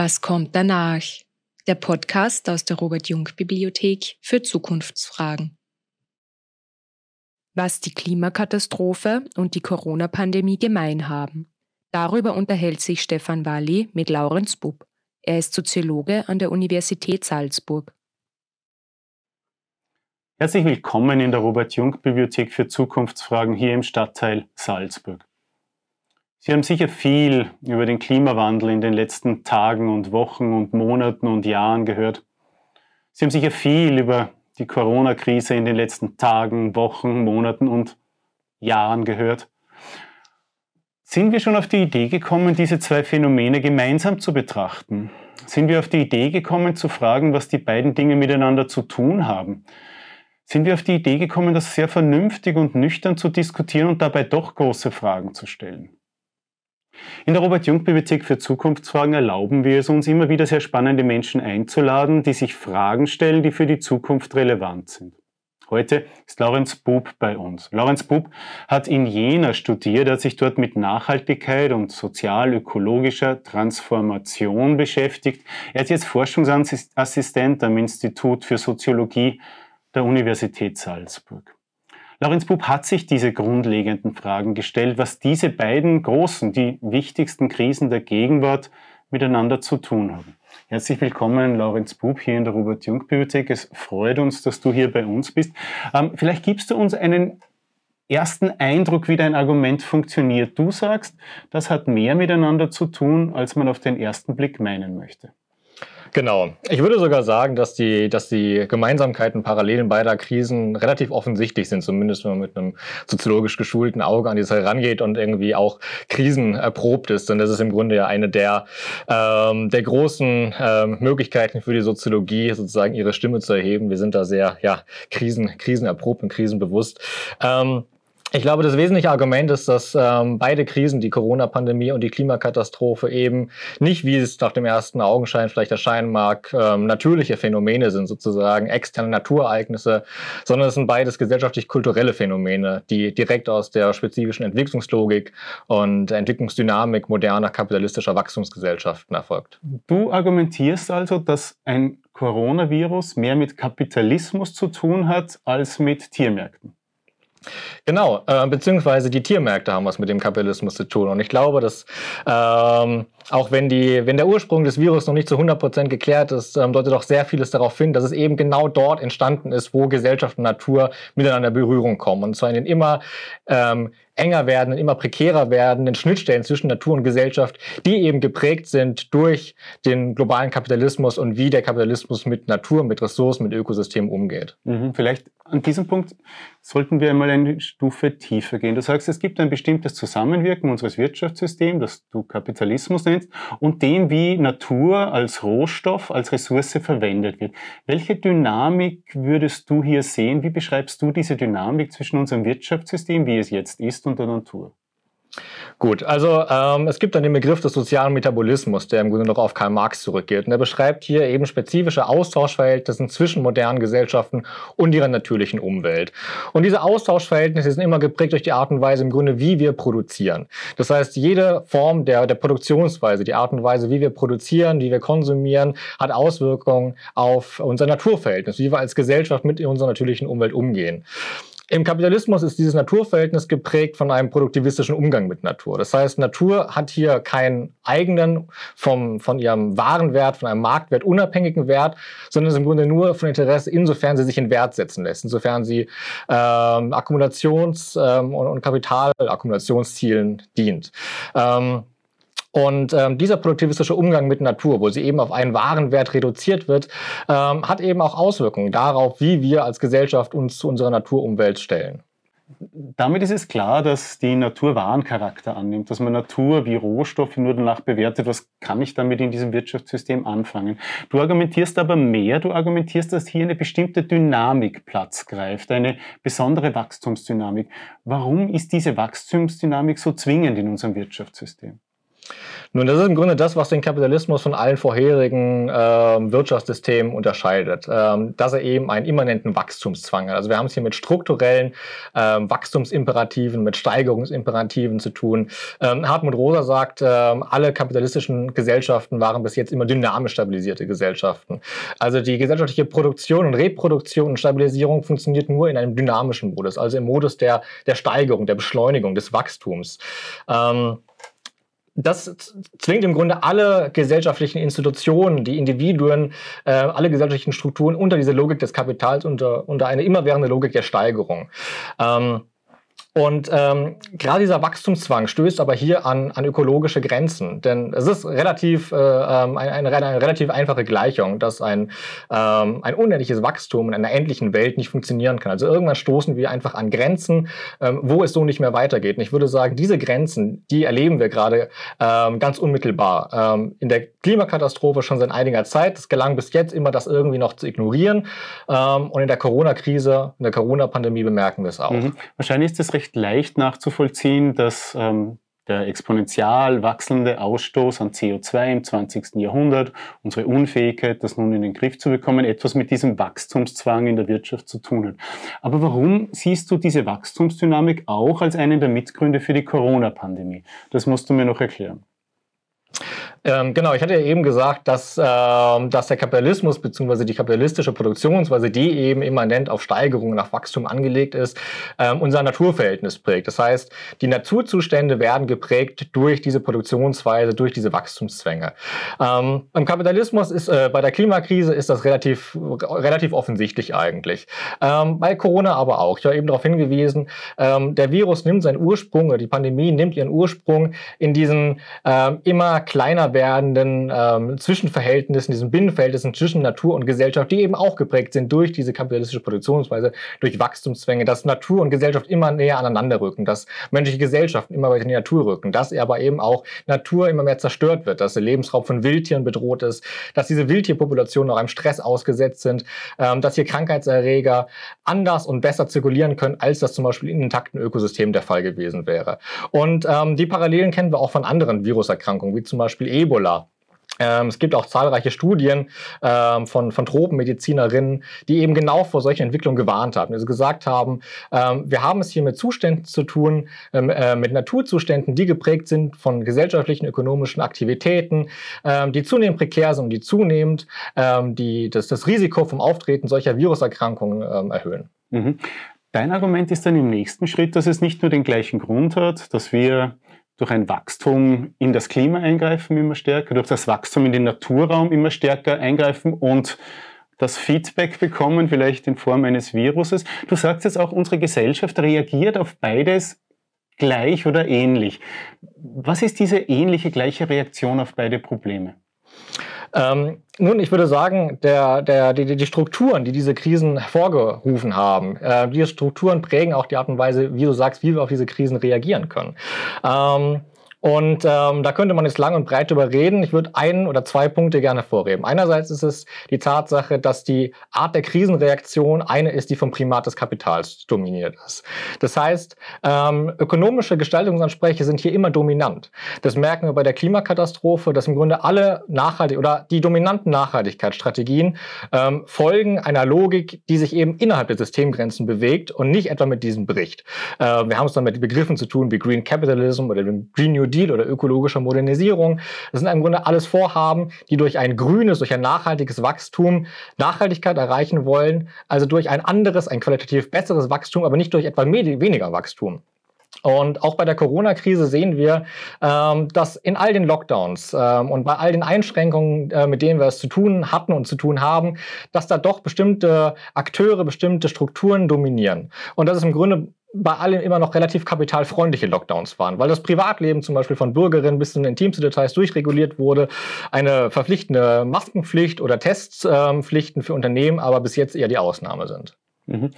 Was kommt danach? Der Podcast aus der Robert Jung Bibliothek für Zukunftsfragen. Was die Klimakatastrophe und die Corona-Pandemie gemein haben. Darüber unterhält sich Stefan Walli mit Laurenz Bub. Er ist Soziologe an der Universität Salzburg. Herzlich willkommen in der Robert Jung Bibliothek für Zukunftsfragen hier im Stadtteil Salzburg. Sie haben sicher viel über den Klimawandel in den letzten Tagen und Wochen und Monaten und Jahren gehört. Sie haben sicher viel über die Corona-Krise in den letzten Tagen, Wochen, Monaten und Jahren gehört. Sind wir schon auf die Idee gekommen, diese zwei Phänomene gemeinsam zu betrachten? Sind wir auf die Idee gekommen zu fragen, was die beiden Dinge miteinander zu tun haben? Sind wir auf die Idee gekommen, das sehr vernünftig und nüchtern zu diskutieren und dabei doch große Fragen zu stellen? In der Robert-Jung-Bibliothek für Zukunftsfragen erlauben wir es uns immer wieder sehr spannende Menschen einzuladen, die sich Fragen stellen, die für die Zukunft relevant sind. Heute ist Lorenz Bub bei uns. Lorenz Bub hat in Jena studiert, hat sich dort mit Nachhaltigkeit und sozial-ökologischer Transformation beschäftigt. Er ist jetzt Forschungsassistent am Institut für Soziologie der Universität Salzburg. Lorenz Bub hat sich diese grundlegenden Fragen gestellt, was diese beiden großen, die wichtigsten Krisen der Gegenwart miteinander zu tun haben. Herzlich willkommen, Lorenz Bub, hier in der Robert-Jung-Bibliothek. Es freut uns, dass du hier bei uns bist. Ähm, vielleicht gibst du uns einen ersten Eindruck, wie dein Argument funktioniert. Du sagst, das hat mehr miteinander zu tun, als man auf den ersten Blick meinen möchte. Genau. Ich würde sogar sagen, dass die, dass die Gemeinsamkeiten, Parallelen beider Krisen relativ offensichtlich sind, zumindest wenn man mit einem soziologisch geschulten Auge an die Sache rangeht und irgendwie auch Krisen erprobt ist. Und das ist im Grunde ja eine der, ähm, der großen ähm, Möglichkeiten für die Soziologie, sozusagen ihre Stimme zu erheben. Wir sind da sehr ja, Krisen, krisenerprobt und krisenbewusst. Ähm, ich glaube, das wesentliche Argument ist, dass ähm, beide Krisen, die Corona-Pandemie und die Klimakatastrophe, eben nicht, wie es nach dem ersten Augenschein vielleicht erscheinen mag, ähm, natürliche Phänomene sind, sozusagen externe Naturereignisse, sondern es sind beides gesellschaftlich-kulturelle Phänomene, die direkt aus der spezifischen Entwicklungslogik und Entwicklungsdynamik moderner kapitalistischer Wachstumsgesellschaften erfolgt. Du argumentierst also, dass ein Coronavirus mehr mit Kapitalismus zu tun hat als mit Tiermärkten. Genau, äh, beziehungsweise die Tiermärkte haben was mit dem Kapitalismus zu tun. Und ich glaube, dass ähm, auch wenn, die, wenn der Ursprung des Virus noch nicht zu 100% geklärt ist, ähm, deutet doch sehr vieles darauf hin, dass es eben genau dort entstanden ist, wo Gesellschaft und Natur miteinander in Berührung kommen. Und zwar in den immer ähm, enger werdenden, immer prekärer werdenden Schnittstellen zwischen Natur und Gesellschaft, die eben geprägt sind durch den globalen Kapitalismus und wie der Kapitalismus mit Natur, mit Ressourcen, mit Ökosystemen umgeht. Mhm, vielleicht an diesem Punkt sollten wir einmal eine Stufe tiefer gehen. Du sagst, es gibt ein bestimmtes Zusammenwirken unseres Wirtschaftssystems, das du Kapitalismus nennst, und dem, wie Natur als Rohstoff, als Ressource verwendet wird. Welche Dynamik würdest du hier sehen? Wie beschreibst du diese Dynamik zwischen unserem Wirtschaftssystem, wie es jetzt ist, und der Natur? Gut, also ähm, es gibt dann den Begriff des sozialen Metabolismus, der im Grunde noch auf Karl Marx zurückgeht. Und der beschreibt hier eben spezifische Austauschverhältnisse zwischen modernen Gesellschaften und ihrer natürlichen Umwelt. Und diese Austauschverhältnisse sind immer geprägt durch die Art und Weise im Grunde, wie wir produzieren. Das heißt, jede Form der, der Produktionsweise, die Art und Weise, wie wir produzieren, wie wir konsumieren, hat Auswirkungen auf unser Naturverhältnis, wie wir als Gesellschaft mit unserer natürlichen Umwelt umgehen. Im Kapitalismus ist dieses Naturverhältnis geprägt von einem produktivistischen Umgang mit Natur. Das heißt, Natur hat hier keinen eigenen, vom, von ihrem Warenwert, von einem Marktwert unabhängigen Wert, sondern ist im Grunde nur von Interesse, insofern sie sich in Wert setzen lässt, insofern sie ähm, Akkumulations- ähm, und, und Kapitalakkumulationszielen dient. Ähm, und ähm, dieser produktivistische Umgang mit Natur, wo sie eben auf einen Warenwert reduziert wird, ähm, hat eben auch Auswirkungen darauf, wie wir als Gesellschaft uns zu unserer Naturumwelt stellen. Damit ist es klar, dass die Natur Warencharakter annimmt, dass man Natur wie Rohstoff nur danach bewertet, was kann ich damit in diesem Wirtschaftssystem anfangen. Du argumentierst aber mehr, du argumentierst, dass hier eine bestimmte Dynamik Platz greift, eine besondere Wachstumsdynamik. Warum ist diese Wachstumsdynamik so zwingend in unserem Wirtschaftssystem? Nun, das ist im Grunde das, was den Kapitalismus von allen vorherigen äh, Wirtschaftssystemen unterscheidet, ähm, dass er eben einen immanenten Wachstumszwang hat. Also wir haben es hier mit strukturellen ähm, Wachstumsimperativen, mit Steigerungsimperativen zu tun. Ähm, Hartmut Rosa sagt, ähm, alle kapitalistischen Gesellschaften waren bis jetzt immer dynamisch stabilisierte Gesellschaften. Also die gesellschaftliche Produktion und Reproduktion und Stabilisierung funktioniert nur in einem dynamischen Modus, also im Modus der, der Steigerung, der Beschleunigung, des Wachstums. Das zwingt im Grunde alle gesellschaftlichen Institutionen, die Individuen, äh, alle gesellschaftlichen Strukturen unter diese Logik des Kapitals, unter, unter eine immerwährende Logik der Steigerung. Ähm, und ähm, gerade dieser Wachstumszwang stößt aber hier an, an ökologische Grenzen. Denn es ist relativ, äh, ähm, eine, eine, eine, relativ einfache Gleichung, dass ein, ähm, ein unendliches Wachstum in einer endlichen Welt nicht funktionieren kann. Also irgendwann stoßen wir einfach an Grenzen, ähm, wo es so nicht mehr weitergeht. Und ich würde sagen, diese Grenzen, die erleben wir gerade ähm, ganz unmittelbar. Ähm, in der Klimakatastrophe schon seit einiger Zeit. Es gelang bis jetzt immer, das irgendwie noch zu ignorieren. Ähm, und in der Corona-Krise, in der Corona-Pandemie bemerken wir es auch. Mhm. Wahrscheinlich ist das recht recht leicht nachzuvollziehen, dass ähm, der exponentiell wachsende Ausstoß an CO2 im 20. Jahrhundert, unsere Unfähigkeit, das nun in den Griff zu bekommen, etwas mit diesem Wachstumszwang in der Wirtschaft zu tun hat. Aber warum siehst du diese Wachstumsdynamik auch als einen der Mitgründe für die Corona-Pandemie? Das musst du mir noch erklären. Ähm, genau, ich hatte ja eben gesagt, dass, ähm, dass der Kapitalismus bzw. die kapitalistische Produktionsweise, die eben immanent auf Steigerung, nach Wachstum angelegt ist, ähm, unser Naturverhältnis prägt. Das heißt, die Naturzustände werden geprägt durch diese Produktionsweise, durch diese Wachstumszwänge. Ähm, Im Kapitalismus ist, äh, bei der Klimakrise ist das relativ, relativ offensichtlich eigentlich. Ähm, bei Corona aber auch. Ich habe eben darauf hingewiesen, ähm, der Virus nimmt seinen Ursprung, oder die Pandemie nimmt ihren Ursprung in diesen immer kleiner werdenden ähm, Zwischenverhältnissen, diesen Binnenverhältnissen zwischen Natur und Gesellschaft, die eben auch geprägt sind durch diese kapitalistische Produktionsweise, durch Wachstumszwänge, dass Natur und Gesellschaft immer näher aneinander rücken, dass menschliche Gesellschaften immer weiter in die Natur rücken, dass aber eben auch Natur immer mehr zerstört wird, dass der Lebensraum von Wildtieren bedroht ist, dass diese Wildtierpopulationen auch einem Stress ausgesetzt sind, ähm, dass hier Krankheitserreger anders und besser zirkulieren können, als das zum Beispiel in intakten Ökosystemen der Fall gewesen wäre. Und ähm, die Parallelen kennen wir auch von anderen Viruserkrankungen, wie zum Beispiel Ebola. Ähm, es gibt auch zahlreiche Studien ähm, von, von Tropenmedizinerinnen, die eben genau vor solchen Entwicklungen gewarnt haben. Also gesagt haben, ähm, wir haben es hier mit Zuständen zu tun, äh, mit Naturzuständen, die geprägt sind von gesellschaftlichen, ökonomischen Aktivitäten, die zunehmend prekär sind und die zunehmend die, das, das Risiko vom Auftreten solcher Viruserkrankungen erhöhen. Mhm. Dein Argument ist dann im nächsten Schritt, dass es nicht nur den gleichen Grund hat, dass wir durch ein Wachstum in das Klima eingreifen immer stärker, durch das Wachstum in den Naturraum immer stärker eingreifen und das Feedback bekommen, vielleicht in Form eines Viruses. Du sagst jetzt auch, unsere Gesellschaft reagiert auf beides gleich oder ähnlich. Was ist diese ähnliche, gleiche Reaktion auf beide Probleme? Ähm, nun, ich würde sagen, der, der, die, die Strukturen, die diese Krisen hervorgerufen haben, äh, diese Strukturen prägen auch die Art und Weise, wie du sagst, wie wir auf diese Krisen reagieren können. Ähm, und ähm, da könnte man jetzt lang und breit drüber reden. Ich würde ein oder zwei Punkte gerne vorheben. Einerseits ist es die Tatsache, dass die Art der Krisenreaktion eine ist, die vom Primat des Kapitals dominiert ist. Das heißt, ähm, ökonomische Gestaltungsansprüche sind hier immer dominant. Das merken wir bei der Klimakatastrophe, dass im Grunde alle nachhaltig oder die dominanten Nachhaltigkeitsstrategien ähm, folgen einer Logik, die sich eben innerhalb der Systemgrenzen bewegt und nicht etwa mit diesem Bericht. Äh, wir haben es dann mit Begriffen zu tun wie Green Capitalism oder Green New Deal oder ökologischer Modernisierung. Das sind im Grunde alles Vorhaben, die durch ein grünes, durch ein nachhaltiges Wachstum Nachhaltigkeit erreichen wollen. Also durch ein anderes, ein qualitativ besseres Wachstum, aber nicht durch etwa weniger Wachstum. Und auch bei der Corona-Krise sehen wir, ähm, dass in all den Lockdowns ähm, und bei all den Einschränkungen, äh, mit denen wir es zu tun hatten und zu tun haben, dass da doch bestimmte Akteure, bestimmte Strukturen dominieren. Und das ist im Grunde bei allen immer noch relativ kapitalfreundliche Lockdowns waren, weil das Privatleben zum Beispiel von Bürgerinnen bis zu den intimsten Details durchreguliert wurde, eine verpflichtende Maskenpflicht oder Testpflichten für Unternehmen aber bis jetzt eher die Ausnahme sind. Mhm.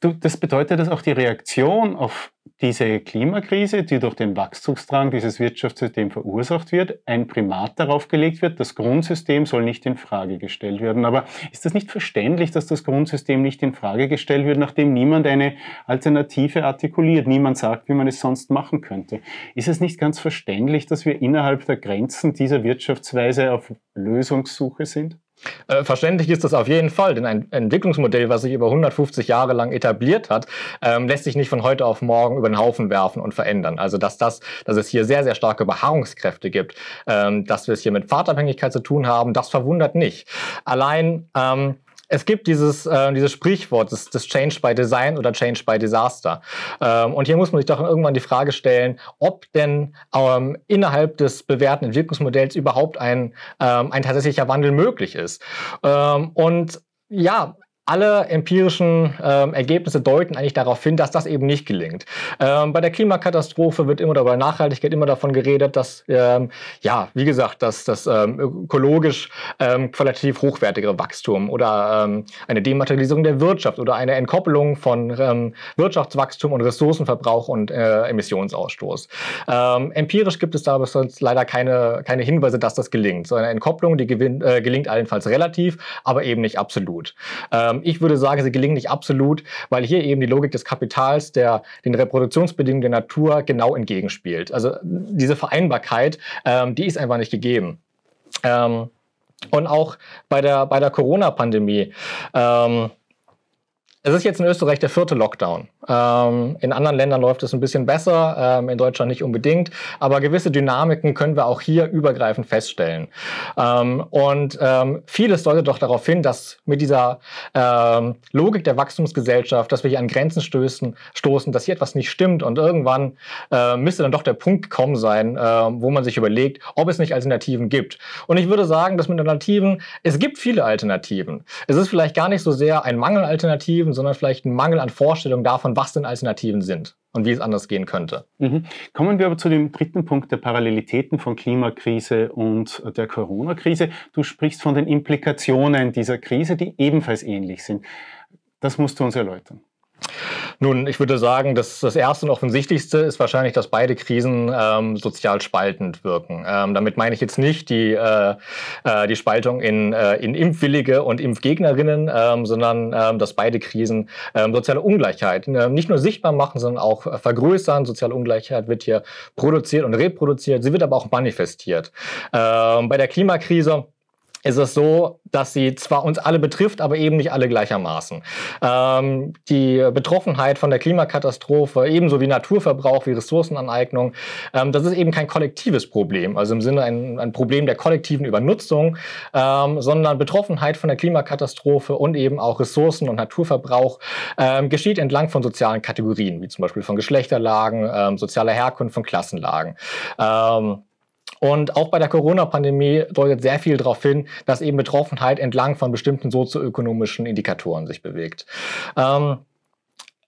Das bedeutet, dass auch die Reaktion auf diese Klimakrise, die durch den Wachstumsdrang dieses Wirtschaftssystems verursacht wird, ein Primat darauf gelegt wird, das Grundsystem soll nicht in Frage gestellt werden. Aber ist das nicht verständlich, dass das Grundsystem nicht in Frage gestellt wird, nachdem niemand eine Alternative artikuliert, niemand sagt, wie man es sonst machen könnte? Ist es nicht ganz verständlich, dass wir innerhalb der Grenzen dieser Wirtschaftsweise auf Lösungssuche sind? Äh, verständlich ist das auf jeden Fall, denn ein Entwicklungsmodell, was sich über 150 Jahre lang etabliert hat, ähm, lässt sich nicht von heute auf morgen über den Haufen werfen und verändern. Also dass das, dass es hier sehr, sehr starke Beharrungskräfte gibt, ähm, dass wir es hier mit Fahrtabhängigkeit zu tun haben, das verwundert nicht. Allein ähm, es gibt dieses, äh, dieses Sprichwort, das, das Change by Design oder Change by Disaster. Ähm, und hier muss man sich doch irgendwann die Frage stellen, ob denn ähm, innerhalb des bewährten Entwicklungsmodells überhaupt ein, ähm, ein tatsächlicher Wandel möglich ist. Ähm, und ja, alle empirischen ähm, Ergebnisse deuten eigentlich darauf hin, dass das eben nicht gelingt. Ähm, bei der Klimakatastrophe wird immer oder bei Nachhaltigkeit immer davon geredet, dass ähm, ja, wie gesagt, dass das ähm, ökologisch ähm, qualitativ hochwertigere Wachstum oder ähm, eine Dematerialisierung der Wirtschaft oder eine Entkoppelung von Wirtschaftswachstum und Ressourcenverbrauch und äh, Emissionsausstoß. Empirisch gibt es da sonst leider keine, keine Hinweise, dass das gelingt. So eine Entkopplung, die gewinnt, äh, gelingt allenfalls relativ, aber eben nicht absolut. Ich würde sagen, sie gelingen nicht absolut, weil hier eben die Logik des Kapitals der, den Reproduktionsbedingungen der Natur genau entgegenspielt. Also diese Vereinbarkeit, ähm, die ist einfach nicht gegeben. Ähm, und auch bei der, bei der Corona-Pandemie. Ähm, es ist jetzt in Österreich der vierte Lockdown. Ähm, in anderen Ländern läuft es ein bisschen besser, ähm, in Deutschland nicht unbedingt, aber gewisse Dynamiken können wir auch hier übergreifend feststellen. Ähm, und ähm, vieles deutet doch darauf hin, dass mit dieser ähm, Logik der Wachstumsgesellschaft, dass wir hier an Grenzen stößen, stoßen, dass hier etwas nicht stimmt und irgendwann äh, müsste dann doch der Punkt gekommen sein, äh, wo man sich überlegt, ob es nicht Alternativen gibt. Und ich würde sagen, dass mit Alternativen, es gibt viele Alternativen. Es ist vielleicht gar nicht so sehr ein Mangel Alternativen, sondern vielleicht ein Mangel an Vorstellung davon, was denn Alternativen sind und wie es anders gehen könnte. Mhm. Kommen wir aber zu dem dritten Punkt der Parallelitäten von Klimakrise und der Corona-Krise. Du sprichst von den Implikationen dieser Krise, die ebenfalls ähnlich sind. Das musst du uns erläutern. Nun, ich würde sagen, dass das erste und offensichtlichste ist wahrscheinlich, dass beide Krisen ähm, sozial spaltend wirken. Ähm, damit meine ich jetzt nicht die, äh, äh, die Spaltung in, äh, in Impfwillige und Impfgegnerinnen, ähm, sondern ähm, dass beide Krisen ähm, soziale Ungleichheit äh, nicht nur sichtbar machen, sondern auch äh, vergrößern. Soziale Ungleichheit wird hier produziert und reproduziert, sie wird aber auch manifestiert. Ähm, bei der Klimakrise ist es so, dass sie zwar uns alle betrifft, aber eben nicht alle gleichermaßen. Ähm, die Betroffenheit von der Klimakatastrophe, ebenso wie Naturverbrauch, wie Ressourcenaneignung, ähm, das ist eben kein kollektives Problem, also im Sinne ein, ein Problem der kollektiven Übernutzung, ähm, sondern Betroffenheit von der Klimakatastrophe und eben auch Ressourcen- und Naturverbrauch ähm, geschieht entlang von sozialen Kategorien, wie zum Beispiel von Geschlechterlagen, ähm, sozialer Herkunft, von Klassenlagen. Und auch bei der Corona-Pandemie deutet sehr viel darauf hin, dass eben Betroffenheit entlang von bestimmten sozioökonomischen Indikatoren sich bewegt. Ähm,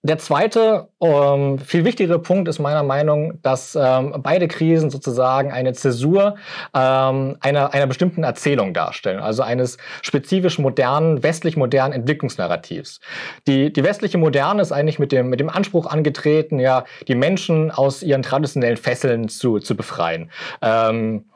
der zweite, ähm, viel wichtigere Punkt ist meiner Meinung, dass ähm, beide Krisen sozusagen eine Zäsur ähm, einer, einer bestimmten Erzählung darstellen, also eines spezifisch modernen, westlich modernen Entwicklungsnarrativs. Die, die westliche Moderne ist eigentlich mit dem, mit dem Anspruch angetreten, ja, die Menschen aus ihren traditionellen Fesseln zu, zu befreien. Ähm,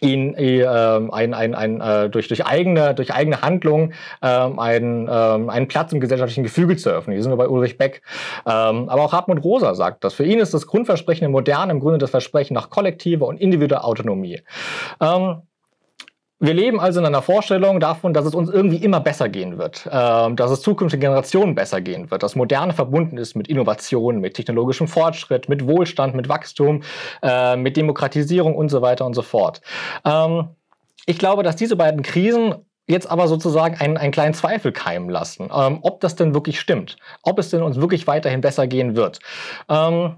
ihn äh, ein, ein, ein, äh, durch, durch, eigene, durch eigene Handlung ähm, einen, ähm, einen Platz im gesellschaftlichen Gefüge zu öffnen. Hier sind wir bei Ulrich Beck. Ähm, aber auch Hartmut Rosa sagt das. Für ihn ist das Grundversprechen im Modernen im Grunde das Versprechen nach kollektiver und individueller Autonomie. Ähm, wir leben also in einer Vorstellung davon, dass es uns irgendwie immer besser gehen wird, äh, dass es zukünftigen Generationen besser gehen wird, dass Moderne verbunden ist mit Innovation, mit technologischem Fortschritt, mit Wohlstand, mit Wachstum, äh, mit Demokratisierung und so weiter und so fort. Ähm, ich glaube, dass diese beiden Krisen jetzt aber sozusagen einen, einen kleinen Zweifel keimen lassen, ähm, ob das denn wirklich stimmt, ob es denn uns wirklich weiterhin besser gehen wird. Ähm,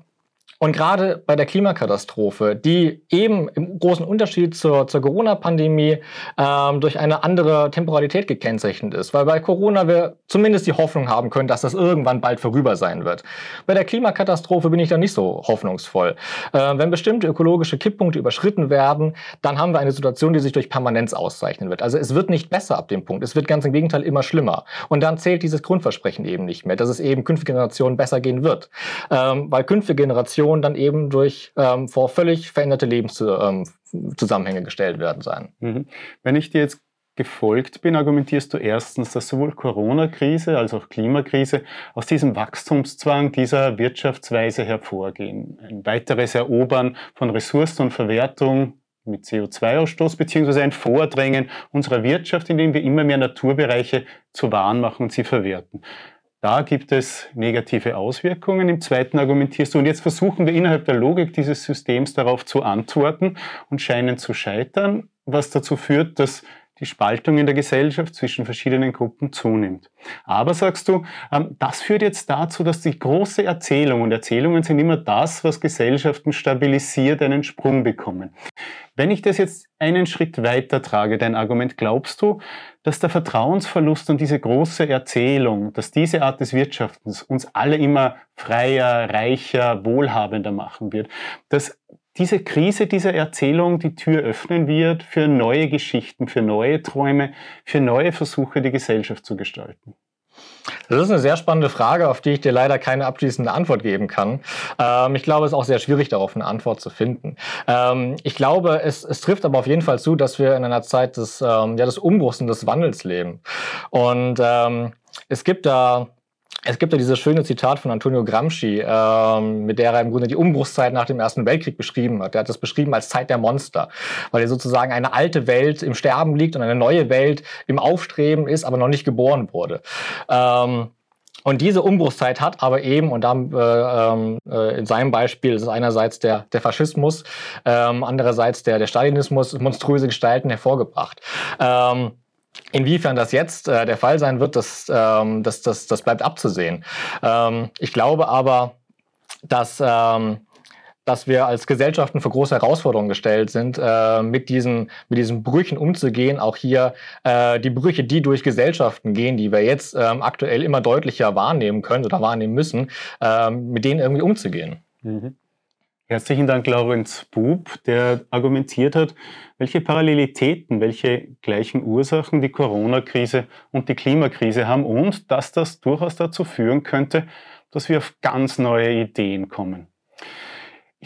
Und gerade bei der Klimakatastrophe, die eben im großen Unterschied zur, zur Corona-Pandemie ähm, durch eine andere Temporalität gekennzeichnet ist, weil bei Corona wir zumindest die Hoffnung haben können, dass das irgendwann bald vorüber sein wird. Bei der Klimakatastrophe bin ich da nicht so hoffnungsvoll. Äh, wenn bestimmte ökologische Kipppunkte überschritten werden, dann haben wir eine Situation, die sich durch Permanenz auszeichnen wird. Also es wird nicht besser ab dem Punkt, es wird ganz im Gegenteil immer schlimmer. Und dann zählt dieses Grundversprechen eben nicht mehr, dass es eben künftige Generationen besser gehen wird. Ähm, weil künftige Generationen Generationen dann eben durch ähm, vor völlig veränderte Lebenszusammenhänge ähm, gestellt werden sein. Mhm. Wenn ich dir jetzt gefolgt bin, argumentierst du erstens, dass sowohl Corona-Krise als auch Klimakrise aus diesem Wachstumszwang dieser Wirtschaftsweise hervorgehen. Ein weiteres Erobern von Ressourcen und Verwertung mit CO2-Ausstoß beziehungsweise ein Vordrängen unserer Wirtschaft, indem wir immer mehr Naturbereiche zu Waren machen und sie verwerten. Da gibt es negative Auswirkungen. Im zweiten argumentierst du, und jetzt versuchen wir innerhalb der Logik dieses Systems darauf zu antworten und scheinen zu scheitern, was dazu führt, dass die Spaltung in der Gesellschaft zwischen verschiedenen Gruppen zunimmt. Aber sagst du, ähm, das führt jetzt dazu, dass die große Erzählung, und Erzählungen sind immer das, was Gesellschaften stabilisiert, einen Sprung bekommen. Wenn ich das jetzt einen Schritt weiter trage, dein Argument, glaubst du, dass der Vertrauensverlust und diese große Erzählung, dass diese Art des Wirtschaftens uns alle immer freier, reicher, wohlhabender machen wird, dass diese Krise dieser Erzählung die Tür öffnen wird für neue Geschichten, für neue Träume, für neue Versuche, die Gesellschaft zu gestalten? Das ist eine sehr spannende Frage, auf die ich dir leider keine abschließende Antwort geben kann. Ähm, ich glaube, es ist auch sehr schwierig, darauf eine Antwort zu finden. Ähm, ich glaube, es, es, trifft aber auf jeden Fall zu, dass wir in einer Zeit des, ähm, ja, des Umbruchs und des Wandels leben. Und ähm, es gibt da es gibt ja dieses schöne Zitat von Antonio Gramsci, ähm, mit der er im Grunde die Umbruchszeit nach dem Ersten Weltkrieg beschrieben hat. Er hat das beschrieben als Zeit der Monster, weil er sozusagen eine alte Welt im Sterben liegt und eine neue Welt im Aufstreben ist, aber noch nicht geboren wurde. Ähm, und diese Umbruchszeit hat aber eben, und dann äh, ähm, äh, in seinem Beispiel ist es einerseits der, der Faschismus, ähm, andererseits der, der Stalinismus, monströse Gestalten hervorgebracht. Ähm, Inwiefern das jetzt äh, der Fall sein wird, das, ähm, das, das, das bleibt abzusehen. Ähm, ich glaube aber, dass, ähm, dass wir als Gesellschaften vor große Herausforderungen gestellt sind, äh, mit, diesen, mit diesen Brüchen umzugehen. Auch hier äh, die Brüche, die durch Gesellschaften gehen, die wir jetzt ähm, aktuell immer deutlicher wahrnehmen können oder wahrnehmen müssen, ähm, mit denen irgendwie umzugehen. Mhm. Herzlichen Dank, Laurenz Bub, der argumentiert hat, welche Parallelitäten, welche gleichen Ursachen die Corona-Krise und die Klimakrise haben und dass das durchaus dazu führen könnte, dass wir auf ganz neue Ideen kommen.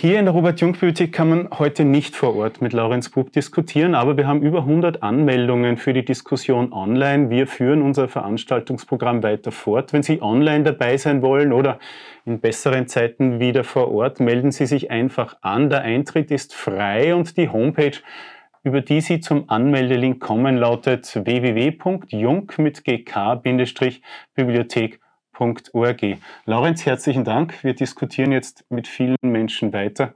Hier in der Robert-Jung-Bibliothek kann man heute nicht vor Ort mit Laurenz Bub diskutieren, aber wir haben über 100 Anmeldungen für die Diskussion online. Wir führen unser Veranstaltungsprogramm weiter fort. Wenn Sie online dabei sein wollen oder in besseren Zeiten wieder vor Ort, melden Sie sich einfach an. Der Eintritt ist frei und die Homepage, über die Sie zum Anmeldelink kommen, lautet www.jung www.ecom.org. Laurenz, herzlichen Dank. Wir diskutieren jetzt mit vielen Menschen weiter.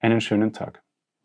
Einen schönen Tag.